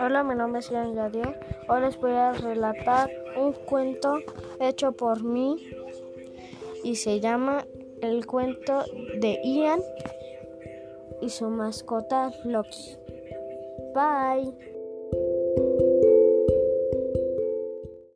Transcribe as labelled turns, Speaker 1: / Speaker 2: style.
Speaker 1: Hola, mi nombre es Ian Yadier. Hoy les voy a relatar un cuento hecho por mí y se llama El cuento de Ian y su mascota Loki. Bye.